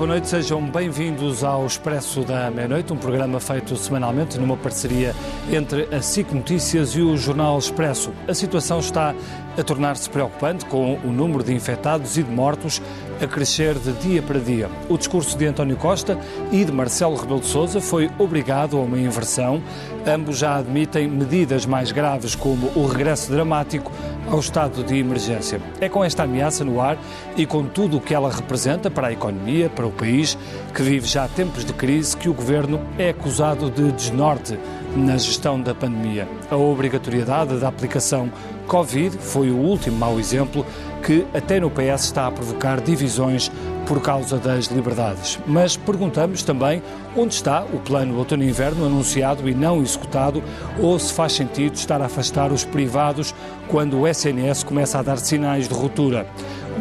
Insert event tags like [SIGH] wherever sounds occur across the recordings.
boa noite, sejam bem-vindos ao Expresso da Meia-Noite, um programa feito semanalmente numa parceria entre a SIC Notícias e o Jornal Expresso. A situação está a tornar-se preocupante, com o número de infectados e de mortos a crescer de dia para dia. O discurso de António Costa e de Marcelo Rebelo de Sousa foi obrigado a uma inversão. Ambos já admitem medidas mais graves, como o regresso dramático ao estado de emergência. É com esta ameaça no ar e com tudo o que ela representa para a economia, para o país, que vive já tempos de crise, que o governo é acusado de desnorte na gestão da pandemia. A obrigatoriedade da aplicação Covid foi o último mau exemplo que até no PS está a provocar divisões por causa das liberdades. Mas perguntamos também onde está o plano outono-inverno anunciado e não executado, ou se faz sentido estar a afastar os privados quando o SNS começa a dar sinais de ruptura.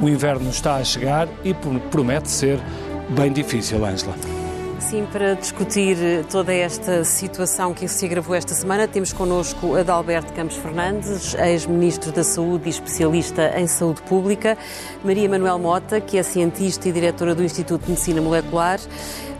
O inverno está a chegar e promete ser bem difícil, Ângela. Sim, para discutir toda esta situação que se agravou esta semana, temos connosco Adalberto Campos Fernandes, ex-ministro da Saúde e especialista em saúde pública, Maria Manuel Mota, que é cientista e diretora do Instituto de Medicina Molecular,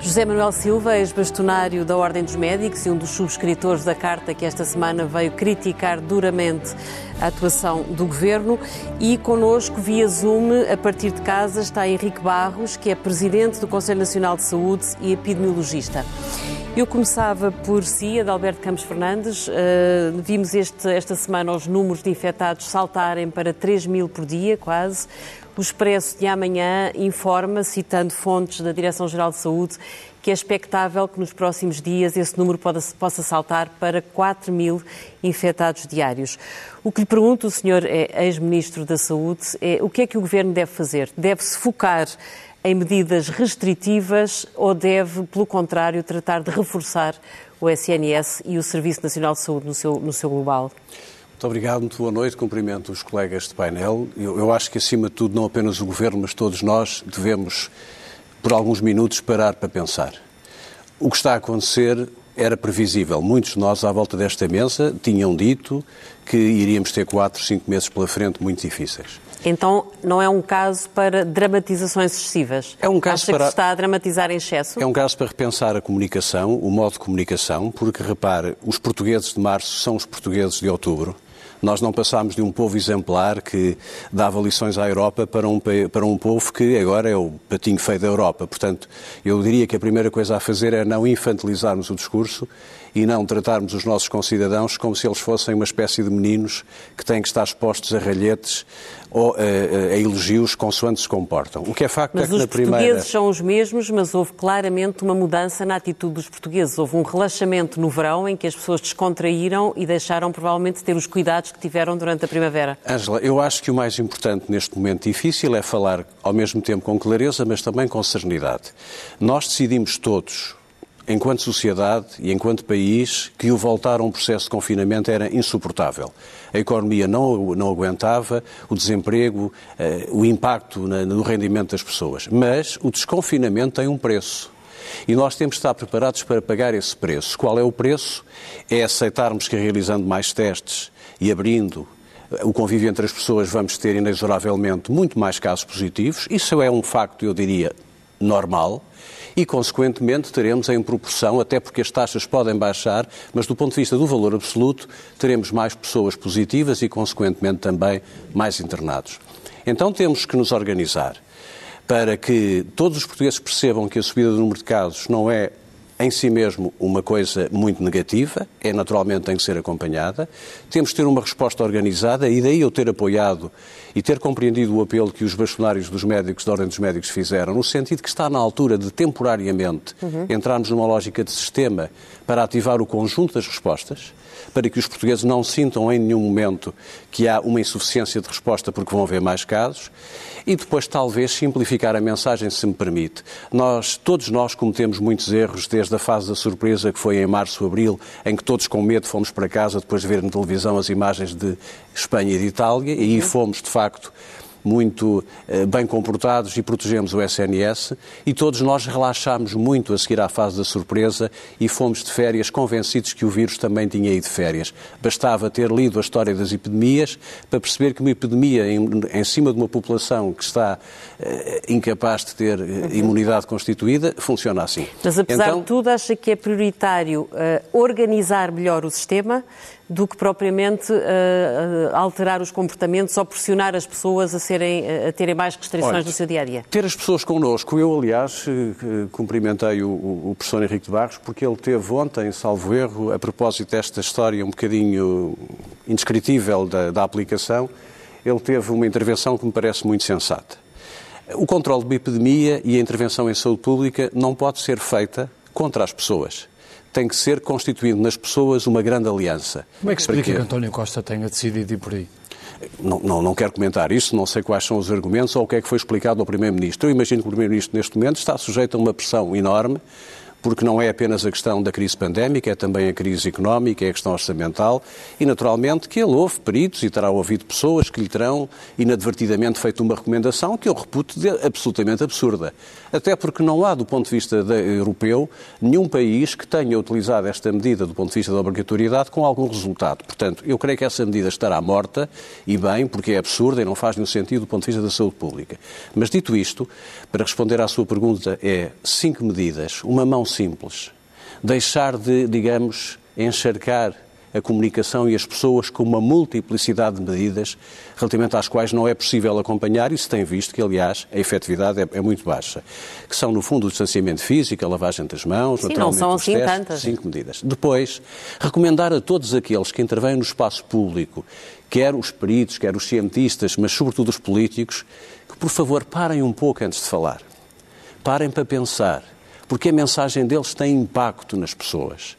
José Manuel Silva, ex-bastonário da Ordem dos Médicos e um dos subscritores da carta que esta semana veio criticar duramente a atuação do Governo. E connosco, via Zoom, a partir de casa, está Henrique Barros, que é presidente do Conselho Nacional de Saúde e epidemiologista. Eu começava por si, Adalberto Campos Fernandes. Uh, vimos este, esta semana os números de infectados saltarem para 3 mil por dia, quase. O Expresso de amanhã informa, citando fontes da Direção-Geral de Saúde, que é expectável que nos próximos dias esse número possa saltar para 4 mil infectados diários. O que lhe pergunto, o senhor é ex-ministro da Saúde, é o que é que o Governo deve fazer? Deve-se focar em medidas restritivas ou deve, pelo contrário, tratar de reforçar o SNS e o Serviço Nacional de Saúde no seu, no seu global? Muito obrigado, muito boa noite. Cumprimento os colegas de painel. Eu, eu, acho que, acima de tudo, não apenas o Governo, mas todos nós devemos, por alguns minutos, parar para pensar. O que está a acontecer era previsível. Muitos de nós, à volta desta mesa, tinham dito que iríamos ter quatro, cinco meses pela frente muito difíceis. Então, não é um caso para dramatizações excessivas? É um caso Acha para... que se está a dramatizar em excesso? É um caso para repensar a comunicação, o modo de comunicação, porque, repare, os portugueses de março são os portugueses de outubro. Nós não passámos de um povo exemplar que dava lições à Europa para um, para um povo que agora é o patinho feio da Europa. Portanto, eu diria que a primeira coisa a fazer é não infantilizarmos o discurso e não tratarmos os nossos concidadãos como se eles fossem uma espécie de meninos que têm que estar expostos a ralhetes ou a, a, a elogios consoante se comportam. O que é facto mas é que na primeira... Os portugueses são os mesmos, mas houve claramente uma mudança na atitude dos portugueses. Houve um relaxamento no verão em que as pessoas descontraíram e deixaram provavelmente ter os cuidados que tiveram durante a primavera. Ângela, eu acho que o mais importante neste momento difícil é falar ao mesmo tempo com clareza, mas também com serenidade. Nós decidimos todos, enquanto sociedade e enquanto país, que o voltar a um processo de confinamento era insuportável. A economia não, não aguentava, o desemprego, eh, o impacto no rendimento das pessoas. Mas o desconfinamento tem um preço. E nós temos de estar preparados para pagar esse preço. Qual é o preço? É aceitarmos que realizando mais testes e abrindo o convívio entre as pessoas vamos ter inexoravelmente muito mais casos positivos. Isso é um facto, eu diria, normal e, consequentemente, teremos em proporção, até porque as taxas podem baixar, mas do ponto de vista do valor absoluto, teremos mais pessoas positivas e, consequentemente, também mais internados. Então temos que nos organizar para que todos os portugueses percebam que a subida do número de casos não é em si mesmo uma coisa muito negativa, é naturalmente tem que ser acompanhada. Temos de ter uma resposta organizada e daí eu ter apoiado e ter compreendido o apelo que os bastonários dos médicos, da Ordem dos Médicos, fizeram, no sentido que está na altura de temporariamente uhum. entrarmos numa lógica de sistema para ativar o conjunto das respostas, para que os portugueses não sintam em nenhum momento que há uma insuficiência de resposta porque vão haver mais casos e depois talvez simplificar a mensagem, se me permite. Nós, todos nós cometemos muitos erros desde a fase da surpresa que foi em março, abril, em que todos com medo fomos para casa depois de ver na televisão as imagens de Espanha e de Itália e aí fomos, de facto, muito eh, bem comportados e protegemos o SNS e todos nós relaxámos muito a seguir à fase da surpresa e fomos de férias convencidos que o vírus também tinha ido de férias. Bastava ter lido a história das epidemias para perceber que uma epidemia em, em cima de uma população que está eh, incapaz de ter eh, imunidade constituída funciona assim. Mas apesar então, de tudo, acha que é prioritário organizar melhor o sistema do que propriamente uh, alterar os comportamentos ou pressionar as pessoas a, serem, a terem mais restrições Olha, no seu dia a dia? Ter as pessoas connosco. Eu, aliás, cumprimentei o, o, professor Henrique de Barros porque ele teve ontem, salvo erro, a propósito desta história um bocadinho indescritível da, da aplicação, ele teve uma intervenção que me parece muito sensata. O controle de epidemia e a intervenção em saúde pública não pode ser feita contra as pessoas tem que ser constituído nas pessoas uma grande aliança. Como é que explica que António Costa tenha decidido ir por aí? Não, não, não, quero comentar isso, não sei quais são os argumentos ou o que é que foi explicado ao Primeiro-Ministro. Eu imagino que o Primeiro-Ministro, neste momento, está sujeito a uma pressão enorme porque não é apenas a questão da crise pandémica, é também a crise económica, é a questão orçamental e, naturalmente, que ele ouve peritos e terá ouvido pessoas que lhe terão inadvertidamente feito uma recomendação que eu reputo de absolutamente absurda. Até porque não há, do ponto de vista europeu, nenhum país que tenha utilizado esta medida do ponto de vista da obrigatoriedade com algum resultado. Portanto, eu creio que essa medida estará morta e bem, porque é absurda e não faz nenhum sentido do ponto de vista da saúde pública. Mas dito isto, para responder à sua pergunta, é cinco medidas, uma mão simples. Deixar de, digamos, encharcar a comunicação e as pessoas com uma multiplicidade de medidas relativamente às quais não é possível acompanhar e se tem visto que, aliás, a efetividade é, é muito baixa. Que são, no fundo, o distanciamento físico, a lavagem das mãos, Sim, não são assim testes, tantas. cinco medidas. Depois, recomendar a todos aqueles que intervêm no espaço público, quer os peritos, quer os cientistas, mas sobretudo os políticos, que, por favor, parem um pouco antes de falar. Parem para pensar porque a mensagem deles tem impacto nas pessoas.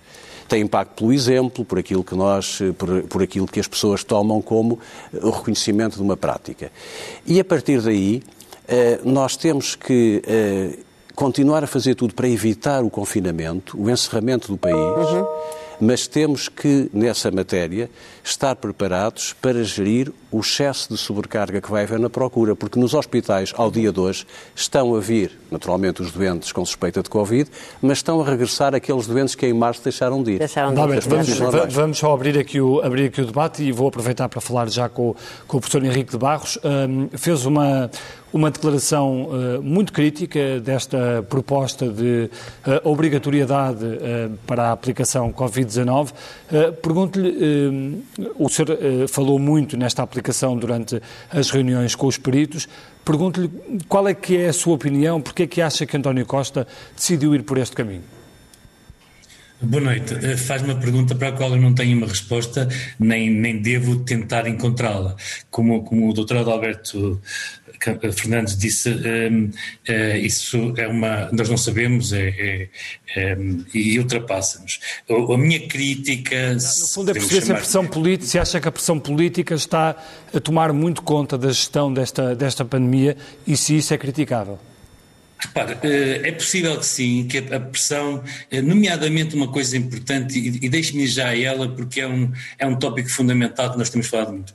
Tem impacto pelo exemplo, por aquilo que nós, por, por aquilo que as pessoas tomam como o reconhecimento de uma prática. E a partir daí, eh, nós temos que eh, continuar a fazer tudo para evitar o confinamento, o encerramento do país. Uhum mas temos que, nessa matéria, estar preparados para gerir o excesso de sobrecarga que vai haver na procura, porque nos hospitais, ao dia de hoje, estão a vir, naturalmente, os doentes com suspeita de Covid, mas estão a regressar aqueles doentes que em março deixaram de ir. Deixaram de ir. Vamos, vamos, só abrir aqui, o, abrir aqui o debate e vou aproveitar para falar já com, com o professor Henrique de Barros. Um, fez uma, uma declaração uh, muito crítica desta proposta de uh, obrigatoriedade uh, para a aplicação Covid-19. Pergunto-lhe, o senhor falou muito nesta aplicação durante as reuniões com os peritos. Pergunto-lhe qual é que é a sua opinião, porque é que acha que António Costa decidiu ir por este caminho? Boa noite. Faz uma pergunta para a qual eu não tenho uma resposta, nem, nem devo tentar encontrá-la. Como, como o doutor Alberto Fernandes disse, um, uh, isso é uma, nós não sabemos é, é, é, e ultrapassa-nos. A, a, minha crítica... No fundo é perceber se a pressão política, se acha que a pressão política está a tomar muito conta da gestão desta, desta pandemia e se isso é criticável. Repare, eh, é possível que sim, que a pressão, eh, nomeadamente uma coisa importante, e deixe-me já a ela, porque é um, é um tópico fundamental que nós temos falado muito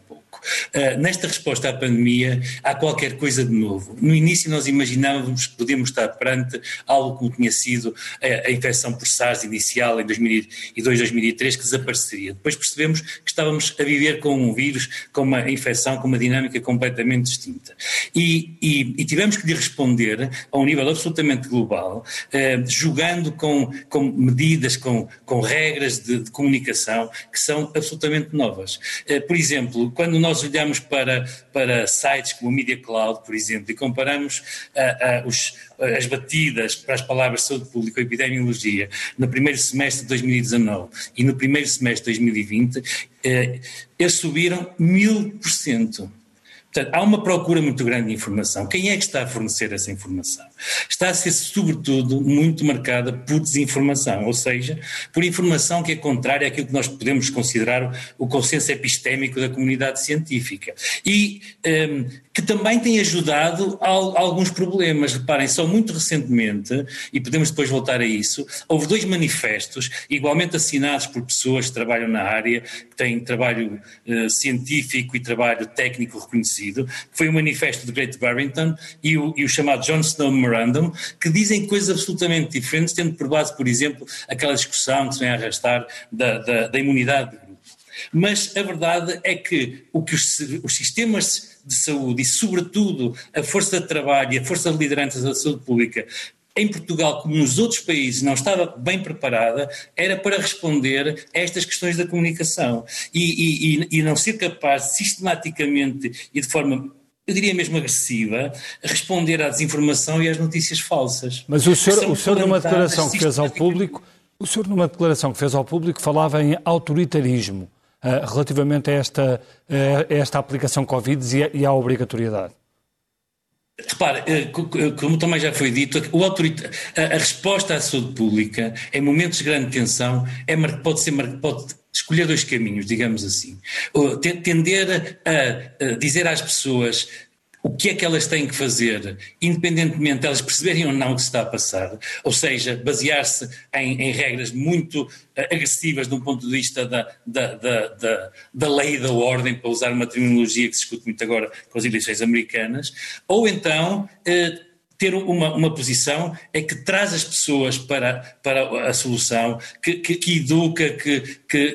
Uh, nesta resposta à pandemia, há qualquer coisa de novo. No início, nós imaginávamos que podíamos estar perante algo como tinha sido a, a infecção por SARS inicial em 2002, 2003, que desapareceria. Depois percebemos que estávamos a viver com um vírus, com uma infecção, com uma dinâmica completamente distinta. E, e, e tivemos que lhe responder a um nível absolutamente global, uh, jogando com, com medidas, com, com regras de, de comunicação que são absolutamente novas. Uh, por exemplo, quando nós nós olhamos para, para sites como o Media Cloud, por exemplo, e comparamos uh, uh, os, as batidas para as palavras saúde pública e epidemiologia no primeiro semestre de 2019 e no primeiro semestre de 2020, uh, eles subiram mil por cento. Portanto, há uma procura muito grande de informação. Quem é que está a fornecer essa informação? Está a ser, sobretudo, muito marcada por desinformação, ou seja, por informação que é contrária àquilo que nós podemos considerar o consenso epistémico da comunidade científica. E um, que também tem ajudado a, alguns problemas. Reparem, só muito recentemente, e podemos depois voltar a isso, houve dois manifestos, igualmente assinados por pessoas que trabalham na área, que têm trabalho uh, científico e trabalho técnico reconhecido conhecido, que foi o manifesto de Great Barrington e o, e o chamado John Snow Memorandum, que dizem coisas absolutamente diferentes, tendo por base, por exemplo, aquela discussão que se vem a arrastar da, da, da imunidade de grupo. Mas a verdade é que o que os, os sistemas de saúde e, sobretudo, a força de trabalho e a força de liderança da saúde pública em Portugal, como nos outros países, não estava bem preparada, era para responder a estas questões da comunicação e, e, e não ser capaz de, sistematicamente e de forma eu diria mesmo agressiva, responder à desinformação e às notícias falsas. Mas o senhor, o senhor numa declaração que fez ao público, o senhor numa declaração que fez ao público falava em autoritarismo uh, relativamente a esta, uh, a esta aplicação Covid e, e à obrigatoriedade. Repare, eh, como também já foi dito, a resposta à saúde pública em momentos de grande tensão é, pode, ser, pode escolher dois caminhos, digamos assim. Tender a dizer às pessoas o que é que elas têm que fazer, independentemente de elas perceberem ou não o que se está a passar, ou seja, basear-se em, em, regras muito uh, agressivas de um ponto de vista da, da, da, da, da lei e da ordem, para usar uma terminologia que se discute muito agora com as eleições americanas, ou então. Uh, ter uma, uma posição é que traz as pessoas para, para a solução, que, que, que educa, que, que,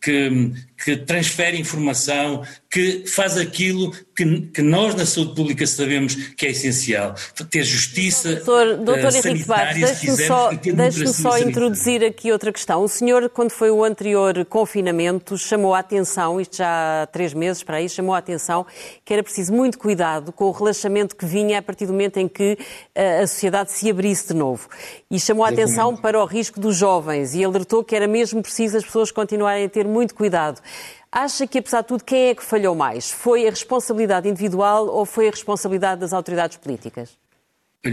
que, que, transfere informação, que faz aquilo que, que, nós na saúde pública sabemos que é essencial. Ter justiça doutor, doutor uh, Henrique Barros, deixe-me só, deixe só introduzir aqui outra questão. O senhor, quando foi o anterior confinamento, chamou a atenção, isto já há três meses para aí, chamou a atenção que era preciso muito cuidado com o relaxamento que vinha a partir do momento em que uh, a sociedade se abrisse de novo. E chamou a atenção para o risco dos jovens e alertou que era mesmo preciso as pessoas continuarem a ter muito cuidado. Acha que, apesar de tudo, quem é que falhou mais? Foi a responsabilidade individual ou foi a responsabilidade das autoridades políticas?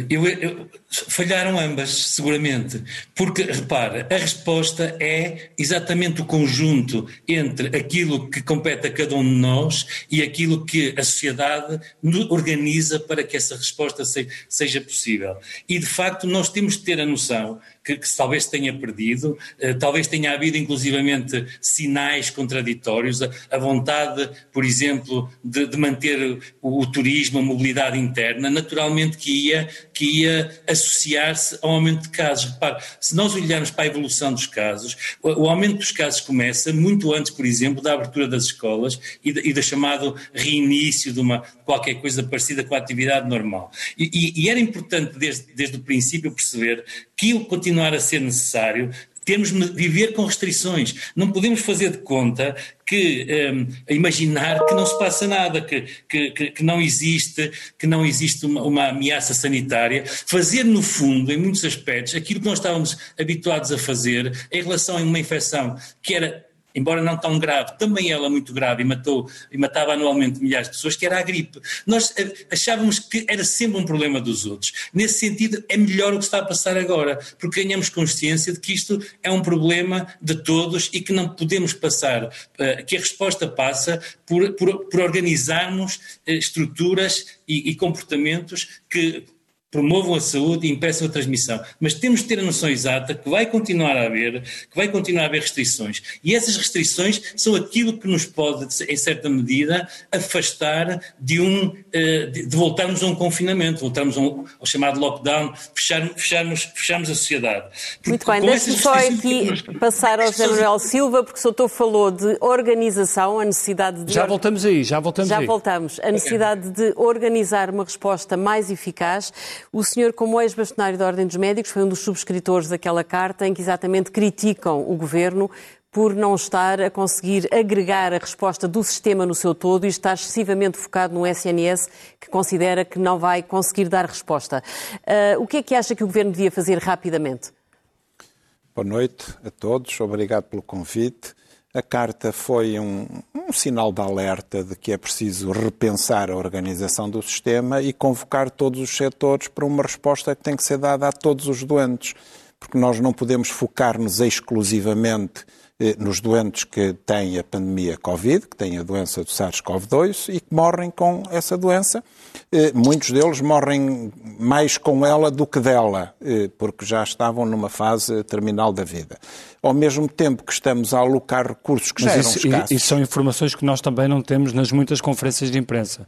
Eu, eu, falharam ambas, seguramente, porque, repara, a resposta é exatamente o conjunto entre aquilo que compete a cada um de nós e aquilo que a sociedade organiza para que essa resposta se, seja possível. E, de facto, nós temos de ter a noção que, que talvez tenha perdido, eh, talvez tenha havido inclusivamente sinais contraditórios, a, vontade, por exemplo, de, de manter o, o, turismo, a mobilidade interna, naturalmente que ia, que ia associar-se ao aumento de casos. Repare, se nós olharmos para a evolução dos casos, o, o, aumento dos casos começa muito antes, por exemplo, da abertura das escolas e, de, e do chamado reinício de uma qualquer coisa parecida com a atividade normal. E, e, e era importante desde, desde o princípio perceber que continuar a ser necessário temos de viver com restrições. Não podemos fazer de conta que um, imaginar que não se passa nada, que, que, que não existe, que não existe uma, uma, ameaça sanitária. Fazer, no fundo, em muitos aspectos, aquilo que nós estávamos habituados a fazer em relação a uma infecção que era embora não tão grave, também ela muito grave e, matou, e matava anualmente milhares de pessoas, que era a gripe. Nós eh, achávamos que era sempre um problema dos outros. Nesse sentido, é melhor o que está a passar agora, porque ganhamos consciência de que isto é um problema de todos e que não podemos passar, eh, que a resposta passa por, por, por organizarmos eh, estruturas e, e comportamentos que promovam a saúde e impeçam a transmissão. Mas temos de ter a noção exata que vai continuar a haver, que vai continuar a haver restrições. E essas restrições são aquilo que nos pode, em certa medida, afastar de um, eh, de voltarmos a um confinamento, voltarmos ao chamado lockdown, fecharmos, fecharmos, fecharmos a sociedade. Porque Muito bem, deixe-me só aqui nós... passar ao José Manuel Silva, porque o doutor falou de organização, a necessidade de... Já voltamos aí, já voltamos já aí. Já voltamos. A necessidade de organizar uma resposta mais eficaz o senhor, como ex-bastonário da Ordem dos Médicos, foi um dos subscritores daquela carta em que exatamente criticam o governo por não estar a conseguir agregar a resposta do sistema no seu todo e estar excessivamente focado no SNS, que considera que não vai conseguir dar resposta. Uh, o que é que acha que o Governo devia fazer rapidamente? Boa noite a todos, obrigado pelo convite. A carta foi um, um, sinal de alerta de que é preciso repensar a organização do sistema e convocar todos os setores para uma resposta que tem que ser dada a todos os doentes, porque nós não podemos focar-nos exclusivamente nos doentes que têm a pandemia Covid, que têm a doença do SARS-CoV-2 e que morrem com essa doença. Eh, muitos deles morrem mais com ela do que dela, eh, porque já estavam numa fase terminal da vida. Ao mesmo tempo que estamos a alocar recursos que Mas já eram isso, escassos. E, e são informações que nós também não temos nas muitas conferências de imprensa.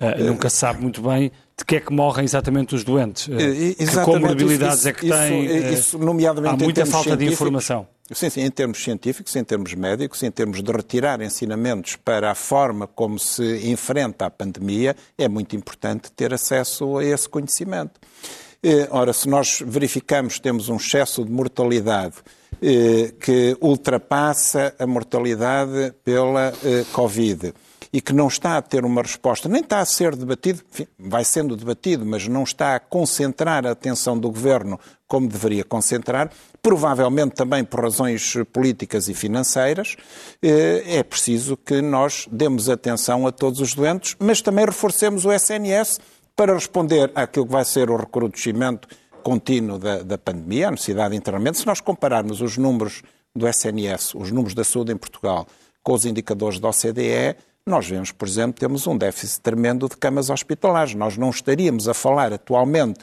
Uh, nunca se sabe muito bem de que é que morrem exatamente os doentes, uh, que comorbilidades isso, é que têm. Isso, nomeadamente há muita falta de informação. Sim, sim, em termos científicos, em termos médicos, em termos de retirar ensinamentos para a forma como se enfrenta a pandemia, é muito importante ter acesso a esse conhecimento. Ora, se nós verificamos que temos um excesso de mortalidade que ultrapassa a mortalidade pela Covid e que não está a ter uma resposta, nem está a ser debatido, enfim, vai sendo debatido, mas não está a concentrar a atenção do governo como deveria concentrar, provavelmente também por razões políticas e financeiras, eh, é preciso que nós demos atenção a todos os doentes, mas também reforcemos o SNS para responder àquilo que vai ser o recrudescimento contínuo da, da pandemia, a necessidade de internamento. Se nós compararmos os números do SNS, os números da saúde em Portugal, com os indicadores da OCDE, nós vemos, por exemplo, temos um déficit tremendo de camas hospitalares. Nós não estaríamos a falar atualmente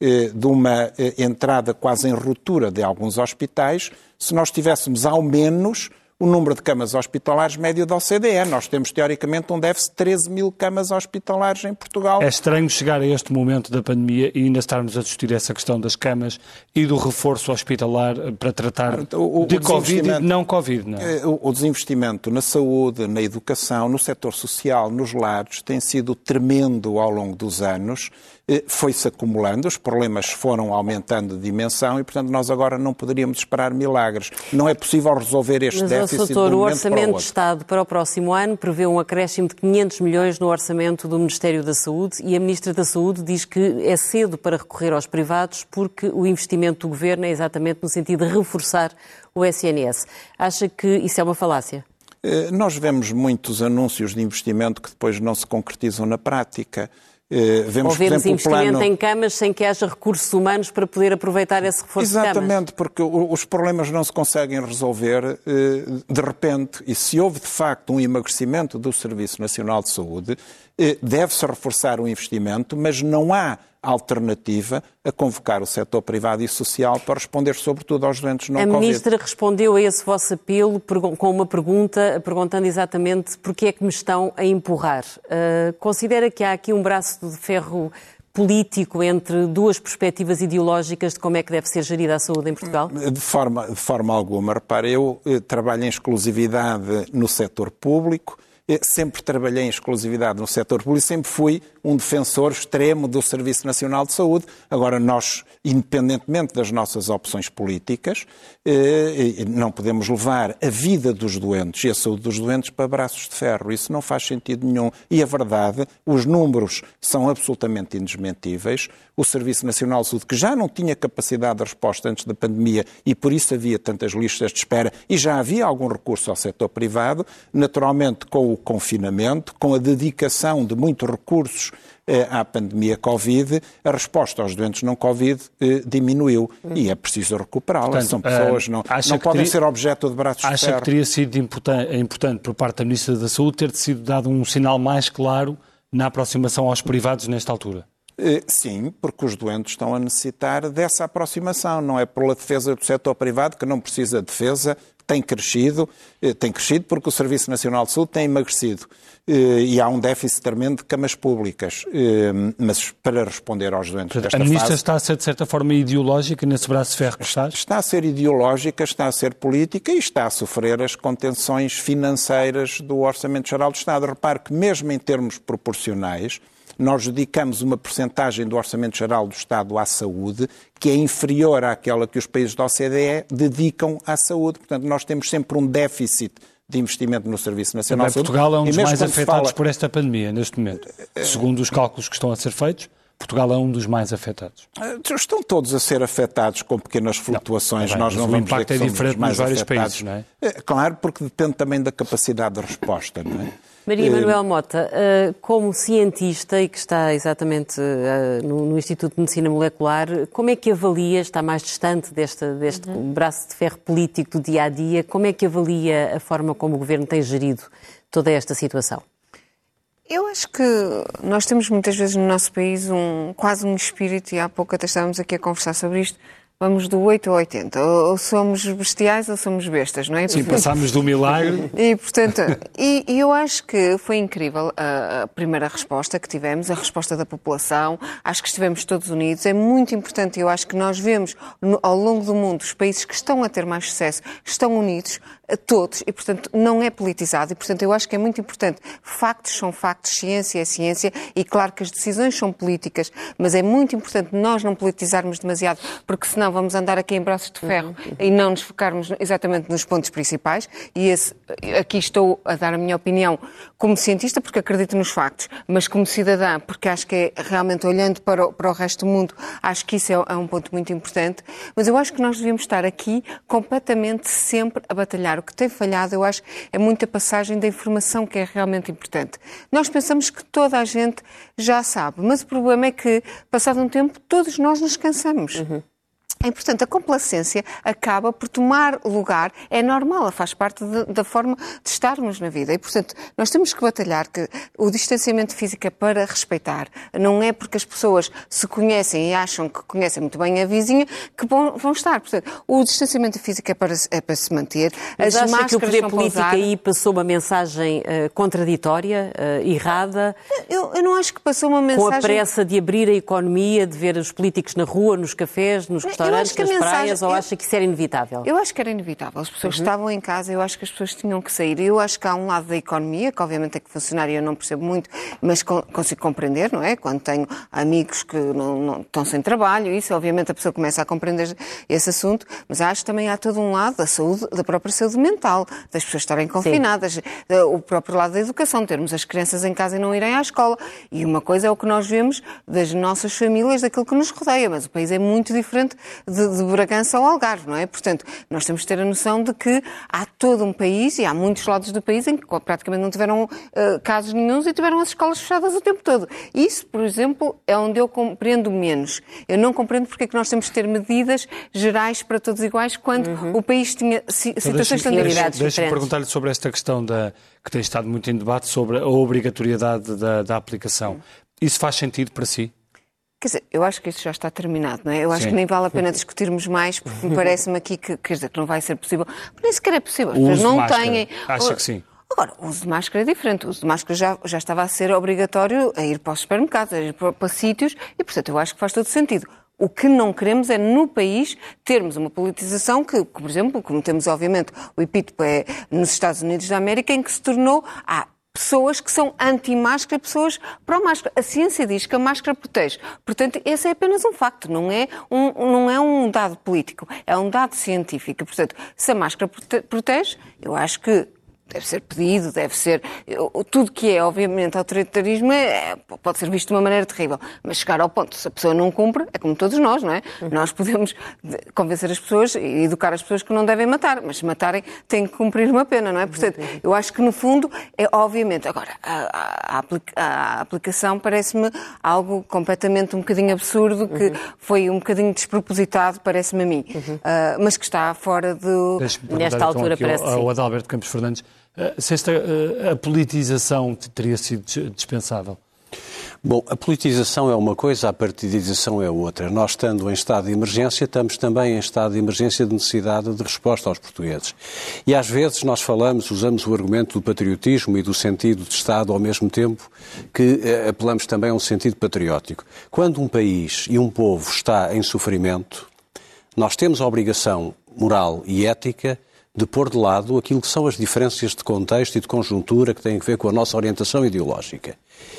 eh, de uma eh, entrada quase em ruptura de alguns hospitais se nós tivéssemos ao menos o número de camas hospitalares médio da OCDE. Nós temos, teoricamente, um déficit de 13 mil camas hospitalares em Portugal. É estranho chegar a este momento da pandemia e ainda estarmos a discutir essa questão das camas e do reforço hospitalar para tratar o, de o Covid e não Covid. Não é? Eh, o, o desinvestimento na saúde, na educação, no setor social, nos lares, tem sido tremendo ao longo dos anos eh, foi-se acumulando, os problemas foram aumentando de dimensão e, portanto, nós agora não poderíamos esperar milagres. Não é possível resolver este Mas, déficit doutor, de um o Orçamento de Estado para o próximo ano prevê um acréscimo de 500 milhões no orçamento do Ministério da Saúde e a Ministra da Saúde diz que é cedo para recorrer aos privados porque o investimento do Governo é exatamente no sentido de reforçar o SNS. Acha que isso é uma falácia? Eh, nós vemos muitos anúncios de investimento que depois não se concretizam na prática. Eh, vemos, Ou exemplo, investimento plano... em camas sem que haja recursos humanos para poder aproveitar esse reforço Exatamente, porque os problemas não se conseguem resolver eh, de repente. E se houve de facto um emagrecimento do Serviço Nacional de Saúde, eh, deve-se reforçar o investimento, mas não há alternativa a convocar o setor privado e social para responder sobretudo aos doentes não A Covid. Ministra respondeu a esse vosso apelo com uma pergunta, perguntando exatamente porquê é que me estão a empurrar. Uh, considera que há aqui um braço de ferro político entre duas perspectivas ideológicas de como é que deve ser gerida a saúde em Portugal? De forma, de forma alguma. Repare, eu eh, trabalho em exclusividade no setor público, sempre trabalhei em exclusividade no setor público, sempre fui um defensor extremo do Serviço Nacional de Saúde. Agora, nós, independentemente das nossas opções políticas, eh, não podemos levar a vida dos doentes e a saúde dos doentes para braços de ferro. Isso não faz sentido nenhum. E a verdade, os números são absolutamente indesmentíveis. O Serviço Nacional de Saúde, que já não tinha capacidade de resposta antes da pandemia e por isso havia tantas listas de espera e já havia algum recurso ao setor privado, naturalmente com o confinamento, com a dedicação de muitos recursos eh, à pandemia Covid, a resposta aos doentes não Covid eh, diminuiu e é preciso recuperá-la. São pessoas, não, não podem teria, ser objeto de braços Acha de que teria sido importante, importante por parte da Ministra da Saúde ter sido dado um sinal mais claro na aproximação aos privados nesta altura? Eh, sim, porque os doentes estão a necessitar dessa aproximação. Não é pela defesa do setor privado que não precisa de defesa, tem crescido, tem crescido porque o Serviço Nacional de Saúde tem emagrecido. Eh, e há um déficit tremendo de camas públicas. Eh, mas para responder aos doentes desta A Ministra fase, está a ser, de certa forma, ideológica nesse braço de ferro que está? Está a ser ideológica, está a ser política e está a sofrer as contenções financeiras do Orçamento Geral do Estado. Repare que, mesmo em termos proporcionais, nós dedicamos uma percentagem do Orçamento Geral do Estado à saúde que é inferior àquela que os países da OCDE dedicam à saúde. Portanto, nós temos sempre um déficit de investimento no Serviço Nacional de Saúde. Portugal é um dos mais afetados fala... por esta pandemia, neste momento. Segundo os cálculos que estão a ser feitos, Portugal é um dos mais afetados. Eh, estão todos a ser afetados com pequenas flutuações. Não, Nós não vamos o impacto dizer é diferente nos vários países, não é? é? Claro, porque depende também da capacidade de resposta, não é? Maria Manuel Mota, eh, como cientista e que está exatamente eh, no Instituto de Medicina Molecular, como é que avalia, está mais distante deste, deste uhum. braço de ferro político do dia a dia, como é que avalia a forma como o governo tem gerido toda esta situação? Eu acho que nós temos muitas vezes no nosso país um, quase um espírito, e há pouco até estávamos aqui a conversar sobre isto, Vamos do 8 ao 80. Ou somos bestiais ou somos bestas, não é? Sim, passámos do milagre. [LAUGHS] E, portanto, e, e, eu acho que foi incrível a, a, primeira resposta que tivemos, a resposta da população. Acho que estivemos todos unidos. É muito importante, eu acho que nós vemos no, ao longo do mundo os países que estão a ter mais sucesso, estão unidos, todos, e portanto não é politizado. E portanto eu acho que é muito importante. Factos são factos, ciência é ciência, e claro que as decisões são políticas, mas é muito importante nós não politizarmos demasiado, porque senão vamos andar aqui em braços de ferro uhum. e não nos focarmos exatamente nos pontos principais. E esse, aqui estou a dar a minha opinião como cientista, porque acredito nos factos, mas como cidadã, porque acho que é realmente olhando para o, para o resto do mundo, acho que isso é, é um ponto muito importante. Mas eu acho que nós devíamos estar aqui completamente sempre a batalhar. O que tem falhado, eu acho, é muita passagem da informação que é realmente importante. Nós pensamos que toda a gente já sabe, mas o problema é que, passado um tempo, todos nós nos cansamos. Uhum. E, portanto, a complacência acaba por tomar lugar, é normal, faz parte de, da forma de estarmos na vida. E, portanto, nós temos que batalhar que o distanciamento físico é para respeitar. Não é porque as pessoas se conhecem e acham que conhecem muito bem a vizinha que vão, vão estar. Portanto, o distanciamento físico é para, é para se manter. Mas As acha que o poder político aí passou uma mensagem uh, contraditória, uh, errada? Eu, eu, não acho que passou uma mensagem... Com a pressa de abrir a economia, de ver os políticos na rua, nos cafés, nos restaurantes? Restaurantes, nas mensagem, praias, ou eu, acha que isso era inevitável? Eu acho que era inevitável. As pessoas uhum. estavam em casa, eu acho que as pessoas tinham que sair. Eu acho que há um lado da economia, que obviamente tem que funcionar e eu não percebo muito, mas consigo compreender, não é? Quando tenho amigos que não, não estão sem trabalho, isso, obviamente a pessoa começa a compreender esse assunto, mas acho que também há todo um lado da saúde, da própria saúde mental, das pessoas estarem confinadas, Sim. o próprio lado da educação, termos as crianças em casa e não irem à escola. E uma coisa é o que nós vemos das nossas famílias, daquilo que nos rodeia, mas o país é muito diferente de, de Bragança ao Algarve, não é? Portanto, nós temos de ter a noção de que há todo um país e há muitos lados do país em que praticamente não tiveram uh, casos nenhums e tiveram as escolas fechadas o tempo todo. Isso, por exemplo, é onde eu compreendo menos. Eu não compreendo porque é que nós temos de ter medidas gerais para todos iguais quando uhum. o país tinha situações então, deixe, diferentes. Deixa-me perguntar-lhe sobre esta questão da, que tem estado muito em debate sobre a obrigatoriedade da, da aplicação. Isso faz sentido para si? Quer dizer, eu acho que isso já está terminado, não é? Eu acho Sim. que nem vale a pena discutirmos mais, porque me parece-me aqui que, quer dizer, que não vai ser possível. Nem sequer é possível. As pessoas não têm. Acha que sim? Agora, o uso de máscara é diferente. O uso de máscara já, já estava a ser obrigatório a ir para os supermercados, a ir para, para sítios, e, portanto, eu acho que faz todo sentido. O que não queremos é, no país, termos uma politização que, por exemplo, como temos, obviamente, o epítopo é nos Estados Unidos da América, em que se tornou, ah, pessoas que são anti-máscara, pessoas pró-máscara. A ciência diz que a máscara protege. Portanto, esse é apenas um facto, não é um, não é um dado político, é um dado científico. Portanto, se a máscara protege, eu acho que deve ser pedido, deve ser. Tudo que é, obviamente, autoritarismo é, pode ser visto de uma maneira terrível. Mas chegar ao ponto, se a pessoa não cumpre, é como todos nós, não é? Uhum. Nós podemos convencer as pessoas e educar as pessoas que não devem matar, mas se matarem têm que cumprir uma pena, não é? Portanto, uhum. eu acho que no fundo é obviamente. Agora, a, a, a aplicação parece-me algo completamente um bocadinho absurdo, que uhum. foi um bocadinho despropositado, parece-me a mim, uh, mas que está fora do. Nesta então altura, então, parece. O Adalberto Campos Fernandes se esta, eh, a politização teria sido dispensável? Bom, a politização é uma coisa, a partidização é outra. Nós, estando em estado de emergência, estamos também em estado de emergência de necessidade de resposta aos portugueses. E às vezes nós falamos, usamos o argumento do patriotismo e do sentido de Estado ao mesmo tempo que eh, apelamos também a um sentido patriótico. Quando um país e um povo está em sofrimento, nós temos a obrigação moral e ética de pôr de lado aquilo que são as diferenças de contexto e de conjuntura que têm a ver com a nossa orientação ideológica.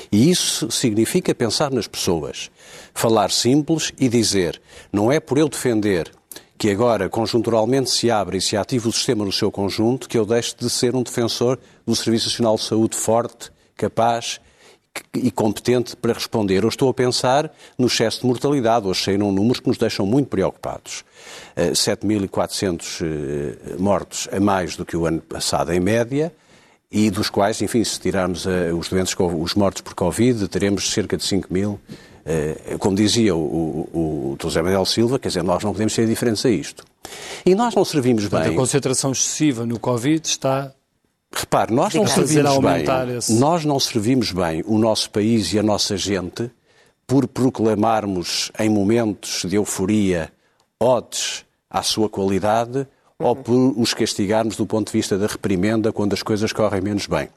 E isso significa pensar nas pessoas, falar simples e dizer: não é por eu defender que agora conjunturalmente se abre e se ativa o sistema no seu conjunto que eu deixo de ser um defensor do Serviço Nacional de Saúde forte, capaz e competente para responder. Eu estou a pensar no excesso de mortalidade. Hoje saíram números que nos deixam muito preocupados. 7.400 eh, eh, mortos a mais do que o ano passado, em média, e dos quais, enfim, se tirarmos eh, os doentes, os mortos por Covid, teremos cerca de 5 mil. Como dizia o, o, o José Manuel Silva, quer dizer, nós não podemos ser diferentes a isto. E nós não servimos Portanto, bem. A concentração excessiva no Covid está Repare, nós não, servimos bem, esse... nós não servimos bem o nosso país e a nossa gente por proclamarmos em momentos de euforia odes à sua qualidade ou por os castigarmos do ponto de vista da reprimenda quando as coisas correm menos bem.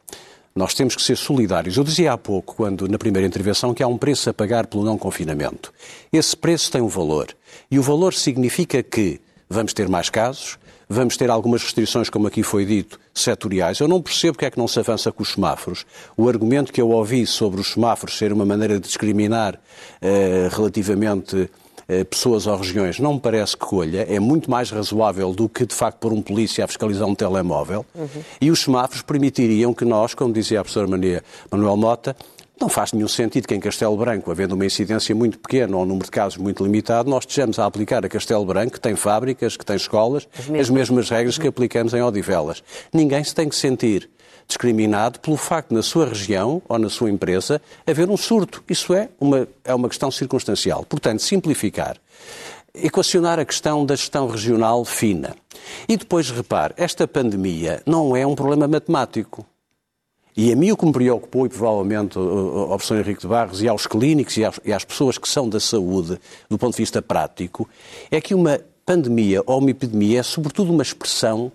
Nós temos que ser solidários. Eu dizia há pouco, quando na primeira intervenção, que há um preço a pagar pelo não confinamento. Esse preço tem um valor. E o valor significa que vamos ter mais casos, vamos ter algumas restrições, como aqui foi dito, setoriais. Eu não percebo porque é que não se avança com os semáforos. O argumento que eu ouvi sobre os semáforos ser uma maneira de discriminar eh, relativamente eh, pessoas ou regiões não me parece que colha, é muito mais razoável do que, de facto, pôr um polícia a fiscalizar um telemóvel. Uhum. E os semáforos permitiriam que nós, como dizia a professora Maria Manuel Mota, não faz nenhum sentido que em Castelo Branco, havendo uma incidência muito pequena ou um número de casos muito limitado, nós estejamos a aplicar a Castelo Branco, que tem fábricas, que tem escolas, as mesmas, as mesmas regras que aplicamos em Odivelas. Ninguém se tem que sentir discriminado pelo facto, na sua região ou na sua empresa, haver um surto. Isso é uma, é uma questão circunstancial. Portanto, simplificar. Equacionar a questão da gestão regional fina. E depois, repare, esta pandemia não é um problema matemático. E a mim o que me preocupou, e provavelmente ao professor Henrique de Barros e aos clínicos e às, e às pessoas que são da saúde, do ponto de vista prático, é que uma pandemia ou uma epidemia é sobretudo uma expressão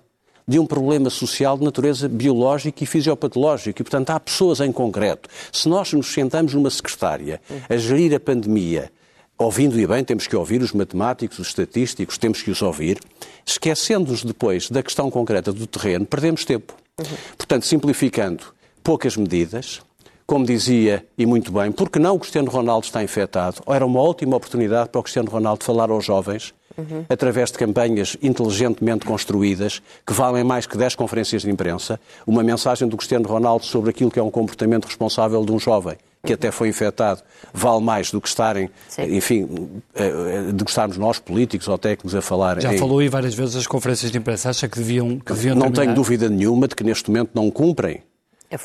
de um problema social de natureza biológica e fisiopatológica. E, portanto, há pessoas em concreto. Se nós nos sentamos numa secretária a gerir a pandemia, ouvindo e bem, temos que ouvir os matemáticos, os estatísticos, temos que os ouvir, esquecendo-nos depois da questão concreta do terreno, perdemos tempo. Uhum. Portanto, simplificando, poucas medidas, como dizia, e muito bem, porque não o Cristiano Ronaldo está infectado? Era uma ótima oportunidade para o Cristiano Ronaldo falar aos jovens uhum. através de campanhas inteligentemente construídas, que valem mais que 10 conferências de imprensa, uma mensagem do Cristiano Ronaldo sobre aquilo que é um comportamento responsável de um jovem que até foi infectado, vale mais do que estarem, Sim. enfim, eh, eh, de que estarmos nós, políticos ou técnicos, a falar. Já em... falou aí várias vezes as conferências de imprensa, acha que deviam, que deviam Não terminar? tenho dúvida nenhuma de que neste momento não cumprem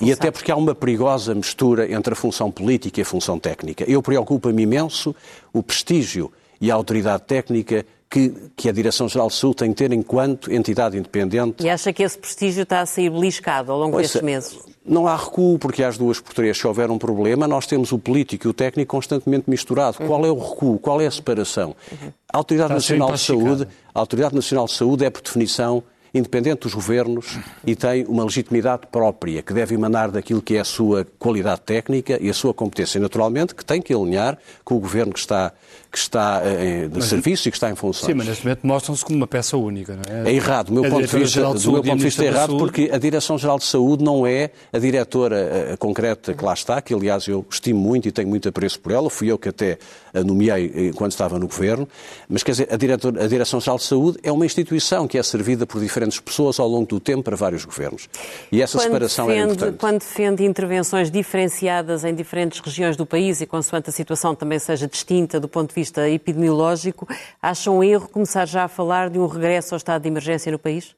e até porque há uma perigosa mistura entre a função política e a função técnica. Eu preocupa-me imenso o prestígio e a autoridade técnica que, que a Direção-Geral de Saúde tem que ter enquanto entidade independente. E acha que esse prestígio está a sair beliscado ao longo pois, destes meses? Não há recuo, porque às duas por três, se houver um problema, nós temos o político e o técnico constantemente misturado. Uhum. Qual é o recuo? Qual é a separação? Uhum. A Autoridade Nacional de Saúde, a Autoridade Nacional de Saúde é, por definição, independente dos governos e tem uma legitimidade própria que deve emanar daquilo que é a sua qualidade técnica e a sua competência, naturalmente, que tem que alinhar com o governo que está, que está eh, de mas, serviço e que está em funções. Sim, mas neste momento mostram-se como uma peça única, não é? É errado, do meu ponto de vista, do meu ponto de vista é errado, porque a Direção-Geral de Saúde não é a diretora concreta que lá está, que aliás eu estimo muito e tenho muito apreço por ela, fui eu que até a nomeei quando estava no governo, mas quer dizer, a, a Direção-Geral de Saúde é uma instituição que é servida por diferentes diferentes pessoas ao longo do tempo para vários governos. E essa quando separação defende, é importante. Quando defende intervenções diferenciadas em diferentes regiões do país e consoante a situação também seja distinta do ponto de vista epidemiológico, acha um erro começar já a falar de um regresso ao estado de emergência no país?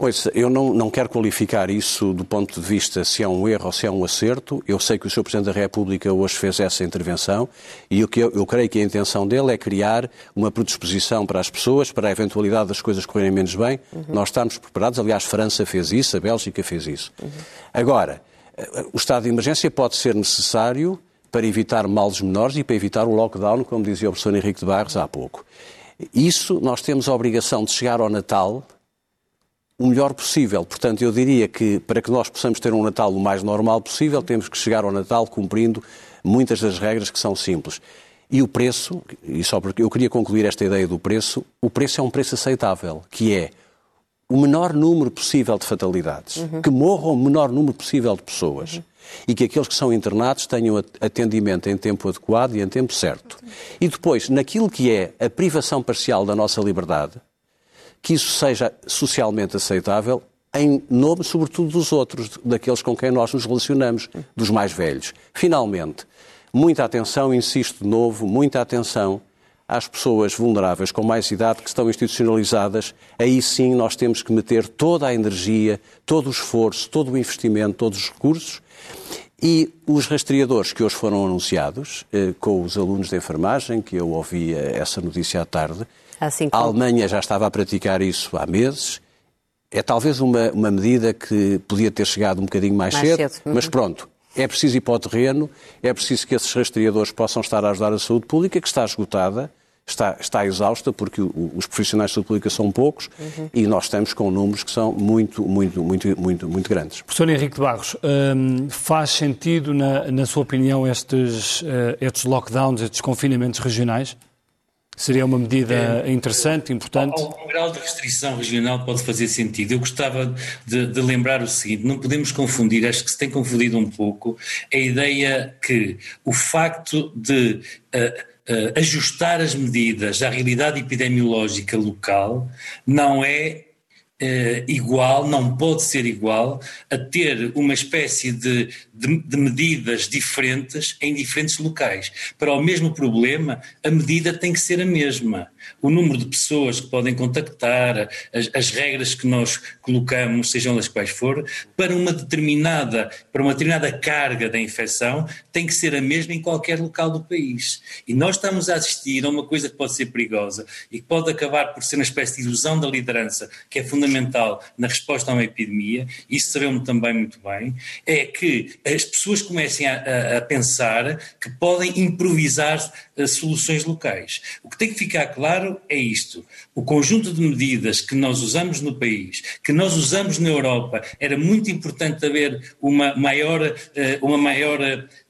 Ouça, eu não, não quero qualificar isso do ponto de vista se é um erro ou se é um acerto. Eu sei que o Sr. Presidente da República hoje fez essa intervenção e o que eu, eu creio que a intenção dele é criar uma predisposição para as pessoas, para a eventualidade das coisas correrem menos bem. Uhum. Nós estamos preparados. Aliás, França fez isso, a Bélgica fez isso. Uhum. Agora, eh, o estado de emergência pode ser necessário para evitar males menores e para evitar o lockdown, como dizia o professor Henrique de Barros há pouco. Isso nós temos a obrigação de chegar ao Natal o melhor possível. Portanto, eu diria que para que nós possamos ter um Natal o mais normal possível, temos que chegar ao Natal cumprindo muitas das regras que são simples. E o preço, e só porque eu queria concluir esta ideia do preço, o preço é um preço aceitável, que é o menor número possível de fatalidades, uhum. que morram o menor número possível de pessoas uhum. e que aqueles que são internados tenham atendimento em tempo adequado e em tempo certo. Uhum. E depois, naquilo que é a privação parcial da nossa liberdade, que isso seja socialmente aceitável em nome, sobretudo, dos outros, daqueles com quem nós nos relacionamos, dos mais velhos. Finalmente, muita atenção, insisto de novo, muita atenção às pessoas vulneráveis com mais idade que estão institucionalizadas. Aí sim nós temos que meter toda a energia, todo o esforço, todo o investimento, todos os recursos. E os rastreadores que hoje foram anunciados, eh, com os alunos de enfermagem, que eu ouvi essa notícia à tarde, Assim como... A Alemanha já estava a praticar isso há meses. É talvez uma, uma medida que podia ter chegado um bocadinho mais, mais cedo, cedo. Uhum. mas pronto, é preciso ir para o terreno, é preciso que esses rastreadores possam estar a ajudar a saúde pública, que está esgotada, está, está exausta porque o, os profissionais de saúde pública são poucos uhum. e nós estamos com números que são muito, muito, muito, muito, muito grandes. Professor Henrique de Barros, hum, faz sentido, na, na sua opinião, estes, uh, estes lockdowns, estes confinamentos regionais? Seria uma medida é, interessante, importante? Um grau de restrição regional pode fazer sentido. Eu gostava de, de, lembrar o seguinte: não podemos confundir, acho que se tem confundido um pouco, a ideia que o facto de. Uh, uh, ajustar as medidas à realidade epidemiológica local não é uh, igual, não pode ser igual a ter uma espécie de, de, de, medidas diferentes em diferentes locais. Para o mesmo problema, a medida tem que ser a mesma o número de pessoas que podem contactar, as, as regras que nós colocamos, sejam elas quais forem, para uma determinada, para uma determinada carga da infecção, tem que ser a mesma em qualquer local do país. E nós estamos a assistir a uma coisa que pode ser perigosa e que pode acabar por ser uma espécie de ilusão da liderança, que é fundamental na resposta a uma epidemia, isso sabemos também muito bem, é que as pessoas comecem a, a, a pensar que podem improvisar uh, soluções locais. O que tem que ficar claro claro é isto. O conjunto de medidas que nós usamos no país, que nós usamos na Europa, era muito importante haver uma maior, eh, uma maior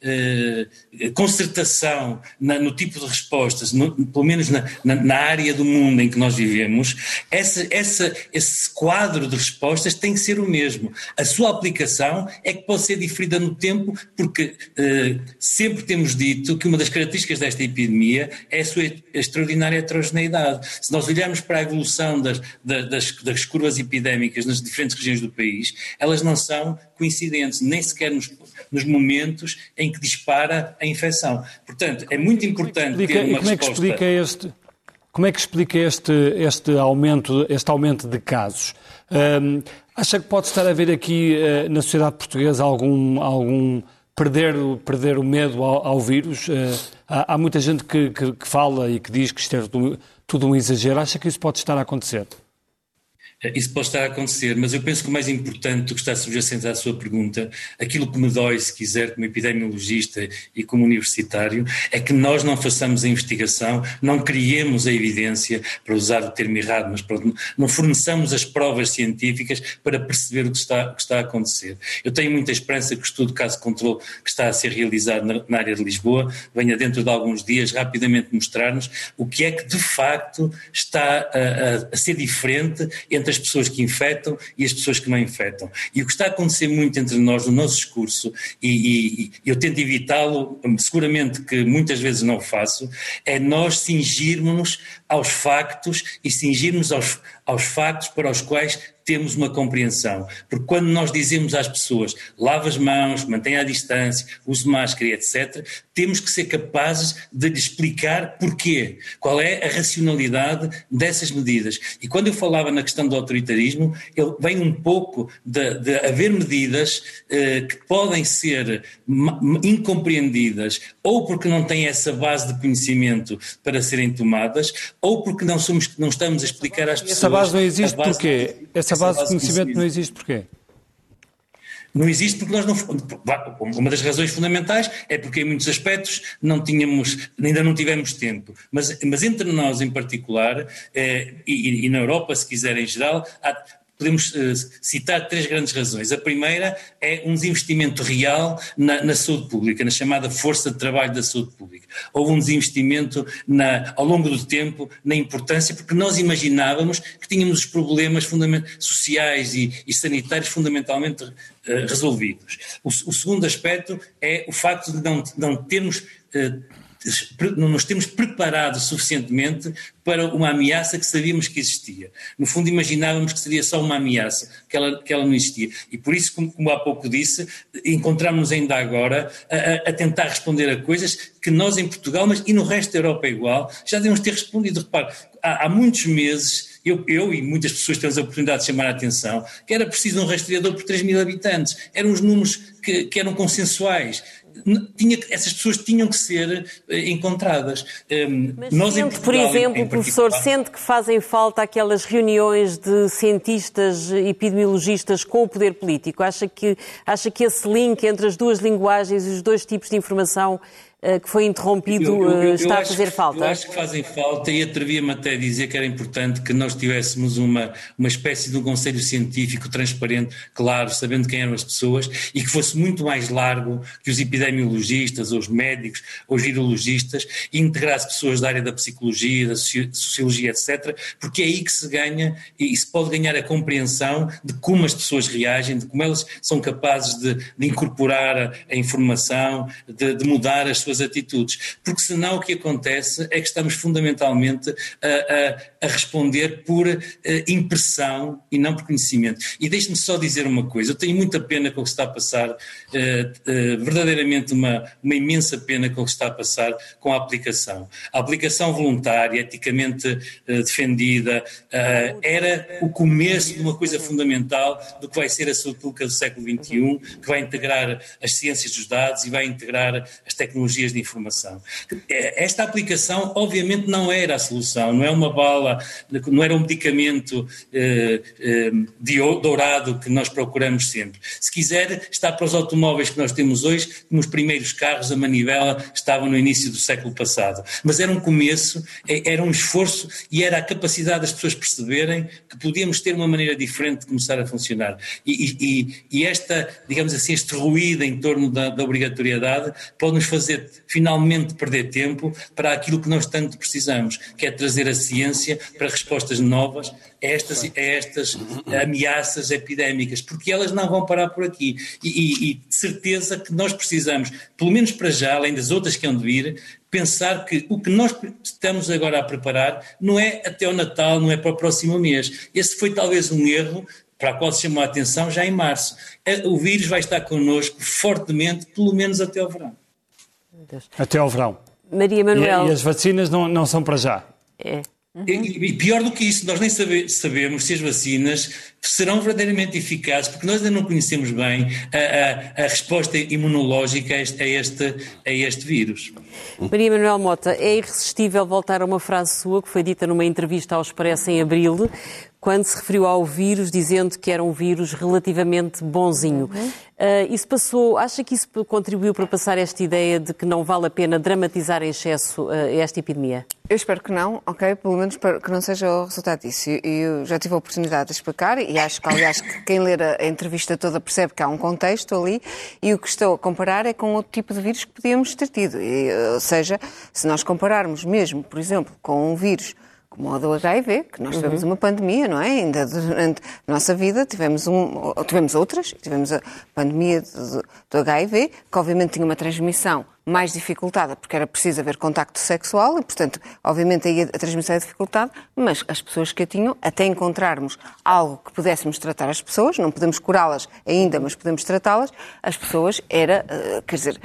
uh, concertação na, no tipo de respostas, no, pelo menos na, na, na, área do mundo em que nós vivemos, essa, essa, esse quadro de respostas tem que ser o mesmo. A sua aplicação é que pode ser diferida no tempo, porque uh, sempre temos dito que uma das características desta epidemia é a sua extraordinária heterogeneidade. Se nós olharmos para a evolução das, das, das curvas epidémicas nas diferentes regiões do país, elas não são coincidentes, nem sequer nos, nos momentos em que dispara a infecção. Portanto, é muito importante explica, ter uma como resposta... É que explica este, como é que explica este, este, aumento, este aumento de casos? Um, acha que pode estar a haver aqui uh, na sociedade portuguesa algum, algum perder, perder o medo ao, ao vírus? Uh, há, há, muita gente que, que, que, fala e que diz que isto é tudo, tudo um exagero. Acha que isso pode estar a acontecer? Isso pode estar a acontecer, mas eu penso que o mais importante do que está subjacente à sua pergunta, aquilo que me dói, se quiser, como epidemiologista e como universitário, é que nós não façamos a investigação, não criemos a evidência, para usar o termo errado, mas pronto, não forneçamos as provas científicas para perceber o que está, o que está a acontecer. Eu tenho muita esperança que o estudo caso controle que está a ser realizado na, na área de Lisboa venha dentro de alguns dias rapidamente mostrar-nos o que é que de facto está a, a, a ser diferente entre entre as pessoas que infectam e as pessoas que não infectam. E o que está a acontecer muito entre nós no nosso discurso, e, e eu tento evitá-lo, seguramente que muitas vezes não faço, é nós cingirmos aos factos e cingirmos aos, aos factos para os quais temos uma compreensão. Porque quando nós dizemos às pessoas lave as mãos, mantenha a distância, use máscara, etc., temos que ser capazes de lhe explicar porquê, qual é a racionalidade dessas medidas. E quando eu falava na questão do autoritarismo, ele vem um pouco de, de haver medidas eh, que podem ser incompreendidas ou porque não têm essa base de conhecimento para serem tomadas, ou porque não, somos, não estamos a explicar às pessoas. Essa base não existe base, porquê? Essa, essa base, de conhecimento não existe porquê? Não existe porque nós não. Uma das razões fundamentais é porque, em muitos aspectos, não tínhamos, ainda não tivemos tempo. Mas, mas entre nós, em particular, eh, e, e, na Europa, se quiser em geral, há, podemos uh, citar três grandes razões. A primeira é um desinvestimento real na, na, saúde pública, na chamada força de trabalho da saúde pública. Houve um desinvestimento na, ao longo do tempo na importância, porque nós imaginávamos que tínhamos os problemas sociais e, e, sanitários fundamentalmente uh, resolvidos. O, o, segundo aspecto é o facto de não, não termos uh, não nos temos preparado suficientemente para uma ameaça que sabíamos que existia. No fundo, imaginávamos que seria só uma ameaça, que ela, que ela não existia. E por isso, como, como há pouco disse, encontramos ainda agora a, a, tentar responder a coisas que nós em Portugal, mas e no resto da Europa igual, já devemos ter respondido. Repare, há, há muitos meses eu, eu, e muitas pessoas temos a oportunidade de chamar a atenção que era preciso um rastreador por 3 mil habitantes. Eram os números que, que eram consensuais tinha, essas pessoas tinham que ser eh, encontradas. Mas Nós, sente, Portugal, por exemplo, o professor, sente que fazem falta aquelas reuniões de cientistas, epidemiologistas com o poder político? Acha que, acha que esse link entre as duas linguagens e os dois tipos de informação que foi interrompido eu, eu, eu, está a fazer que, falta? Eu acho que fazem falta e atrevia-me até a dizer que era importante que nós tivéssemos uma, uma espécie de um conselho científico transparente, claro, sabendo quem eram as pessoas e que fosse muito mais largo que os epidemiologistas, ou os médicos, ou os virologistas e integrasse pessoas da área da psicologia, da sociologia, etc., porque é aí que se ganha e se pode ganhar a compreensão de como as pessoas reagem, de como elas são capazes de, de incorporar a informação, de, de mudar as suas suas atitudes, porque senão o que acontece é que estamos fundamentalmente a, a, a responder por uh, impressão e não por conhecimento. E deixe-me só dizer uma coisa, eu tenho muita pena com o que está a passar, uh, uh, verdadeiramente uma, uma imensa pena com o que está a passar com a aplicação. A aplicação voluntária, eticamente defendida, era o começo de uma coisa fundamental do que vai ser a saúde do século XXI, que vai integrar as ciências dos dados e vai integrar as tecnologias de informação. Esta aplicação, obviamente, não era a solução, não é uma bala, não era um medicamento eh, eh, dourado que nós procuramos sempre. Se quiser, está para os automóveis que nós temos hoje, como os primeiros carros a manivela estavam no início do século passado. Mas era um começo, é, era um esforço e era a capacidade das pessoas perceberem que podíamos ter uma maneira diferente de começar a funcionar. E, e, e esta, digamos assim, este ruído em torno da, da obrigatoriedade pode nos fazer finalmente perder tempo para aquilo que nós tanto precisamos, que é trazer a ciência para respostas novas a estas, a estas ameaças epidémicas, porque elas não vão parar por aqui. E, e, e de certeza que nós precisamos, pelo menos para já, além das outras que hão de vir, pensar que o que nós estamos agora a preparar não é até o Natal, não é para o próximo mês. Esse foi talvez um erro para o qual se chamou a atenção já em março. O vírus vai estar connosco fortemente, pelo menos até o verão. Deus. Até ao verão. Maria Manuel. E, e as vacinas não, não são para já. É. Uhum. E, e, pior do que isso, nós nem sabe, sabemos se as vacinas serão verdadeiramente eficazes, porque nós ainda não conhecemos bem a, a, a resposta imunológica a este, a, este, a este vírus. Maria Manuel Mota, é irresistível voltar a uma frase sua que foi dita numa entrevista ao Expresso em abril, quando se referiu ao vírus, dizendo que era um vírus relativamente bonzinho. Uhum. Uh, isso passou, acha que isso contribuiu para passar esta ideia de que não vale a pena dramatizar em excesso uh, esta epidemia? Eu espero que não, ok? Pelo menos que não seja o resultado disso. Eu já tive a oportunidade de explicar e acho que, aliás, que quem ler a entrevista toda percebe que há um contexto ali e o que estou a comparar é com outro tipo de vírus que podíamos ter tido. E, ou seja, se nós compararmos mesmo, por exemplo, com um vírus como o do HIV, que nós tivemos uhum. uma pandemia, não é? Ainda durante a nossa vida tivemos, um, tivemos outras, tivemos a pandemia do, do HIV, que obviamente tinha uma transmissão mais dificultada, porque era preciso haver contacto sexual e, portanto, obviamente aí a transmissão é dificultada, mas as pessoas que a tinham, até encontrarmos algo que pudéssemos tratar as pessoas, não podemos curá-las ainda, mas podemos tratá-las, as pessoas era, eh, quer dizer,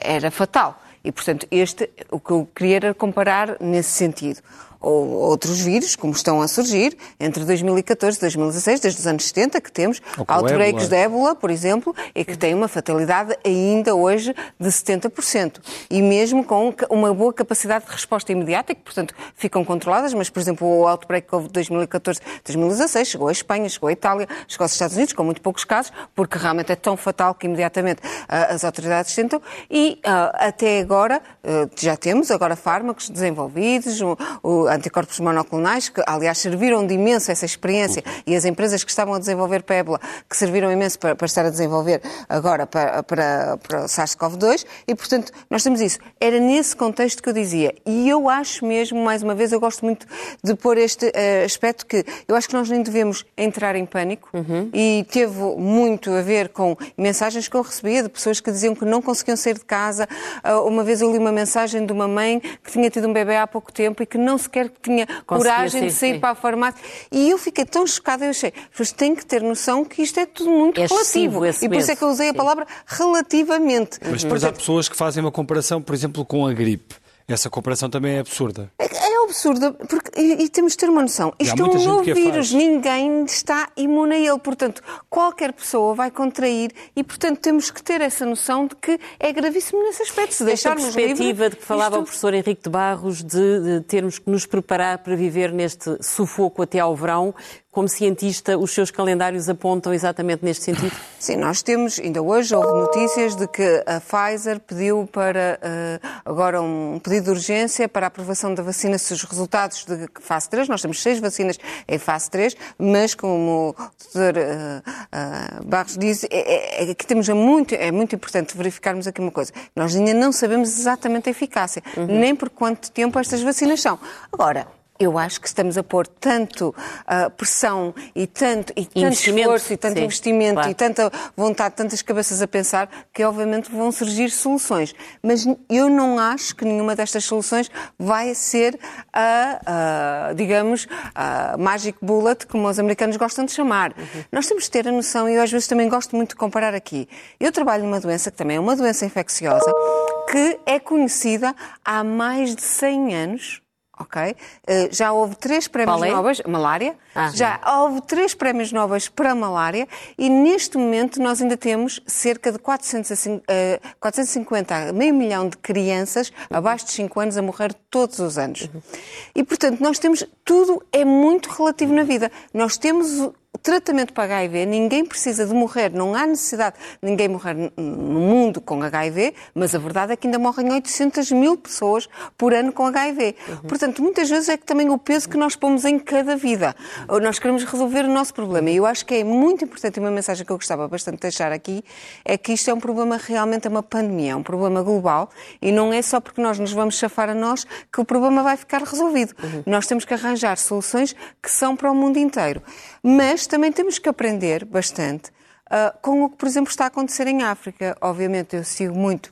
era fatal. E, portanto, este, o que eu queria era comparar nesse sentido ou outros vírus, como estão a surgir, entre 2014 e 2016, desde os anos 70, que temos outbreaks de ébola, por exemplo, e que têm uma fatalidade ainda hoje de 70%. E mesmo com uma boa capacidade de resposta imediata, que, portanto, ficam controladas, mas, por exemplo, o outbreak que houve de 2014 2016 chegou à Espanha, chegou à Itália, chegou aos Estados Unidos, com muito poucos casos, porque realmente é tão fatal que imediatamente uh, as autoridades tentam, e uh, até agora uh, já temos agora fármacos desenvolvidos, o, o anticorpos monoclonais, que aliás serviram de imenso essa experiência, e as empresas que estavam a desenvolver para ébola, que serviram imenso para, para estar a desenvolver agora para, para, para o SARS-CoV-2, e portanto nós temos isso. Era nesse contexto que eu dizia, e eu acho mesmo, mais uma vez, eu gosto muito de pôr este uh, aspecto que eu acho que nós nem devemos entrar em pânico, uhum. e teve muito a ver com mensagens que eu recebia de pessoas que diziam que não conseguiam sair de casa. Uh, uma vez eu li uma mensagem de uma mãe que tinha tido um bebê há pouco tempo e que não sequer que tinha coragem sim, de sair sim. para a farmácia. E eu fiquei tão chocada, eu achei, mas têm que ter noção que isto é tudo muito é relativo. E por isso é que eu usei a palavra relativamente. Mas depois há pessoas que fazem uma comparação, por exemplo, com a gripe. Essa comparação também é absurda. É, é absurda, porque, e, e, temos de ter uma noção. Isto é um novo vírus, ninguém está imune a ele. Portanto, qualquer pessoa vai contrair e, portanto, temos que ter essa noção de que é gravíssimo nesse aspecto. Se Esta perspectiva livre, de que falava isto... o professor Henrique de Barros de, de termos que nos preparar para viver neste sufoco até ao verão, como cientista, os seus calendários apontam exatamente neste sentido? [LAUGHS] Sim, nós temos, ainda hoje houve notícias de que a Pfizer pediu para, uh, agora um pedido de urgência para a aprovação da vacina se os resultados de fase 3, nós temos seis vacinas em fase 3, mas como o Dr. Uh, uh, Barros disse, é, é, é, que temos muito, é muito importante verificarmos aqui uma coisa. Nós ainda não sabemos exatamente a eficácia, uhum. nem por quanto tempo estas vacinas são. Agora, eu acho que estamos a pôr tanto uh, pressão e tanto, e tanto esforço e tanto Sim, investimento claro. e tanta vontade, tantas cabeças a pensar, que obviamente vão surgir soluções. Mas eu não acho que nenhuma destas soluções vai ser a, a digamos, a magic bullet, como os americanos gostam de chamar. Uhum. Nós temos de ter a noção, e eu às vezes também gosto muito de comparar aqui. Eu trabalho numa doença que também é uma doença infecciosa, que é conhecida há mais de 100 anos ok? Uh, já houve três prémios é? nobres, malária, ah, já houve três prémios nobres para malária e neste momento nós ainda temos cerca de 450, uh, 450 meio milhão de crianças abaixo de 5 anos a morrer todos os anos. Uhum. E portanto nós temos, tudo é muito relativo na vida. Nós temos tratamento para HIV, ninguém precisa de morrer, não há necessidade de ninguém morrer no mundo com HIV, mas a verdade é que ainda morrem 800 mil pessoas por ano com HIV. Uhum. Portanto, muitas vezes é que também o peso que nós pomos em cada vida. Nós queremos resolver o nosso problema. E eu acho que é muito importante, e uma mensagem que eu gostava bastante de deixar aqui, é que isto é um problema realmente, é uma pandemia, é um problema global, e não é só porque nós nos vamos chafar a nós que o problema vai ficar resolvido. Uhum. Nós temos que arranjar soluções que são para o mundo inteiro. Mas também temos que aprender bastante uh, com o que, por exemplo, está a acontecer em África. Obviamente, eu sigo muito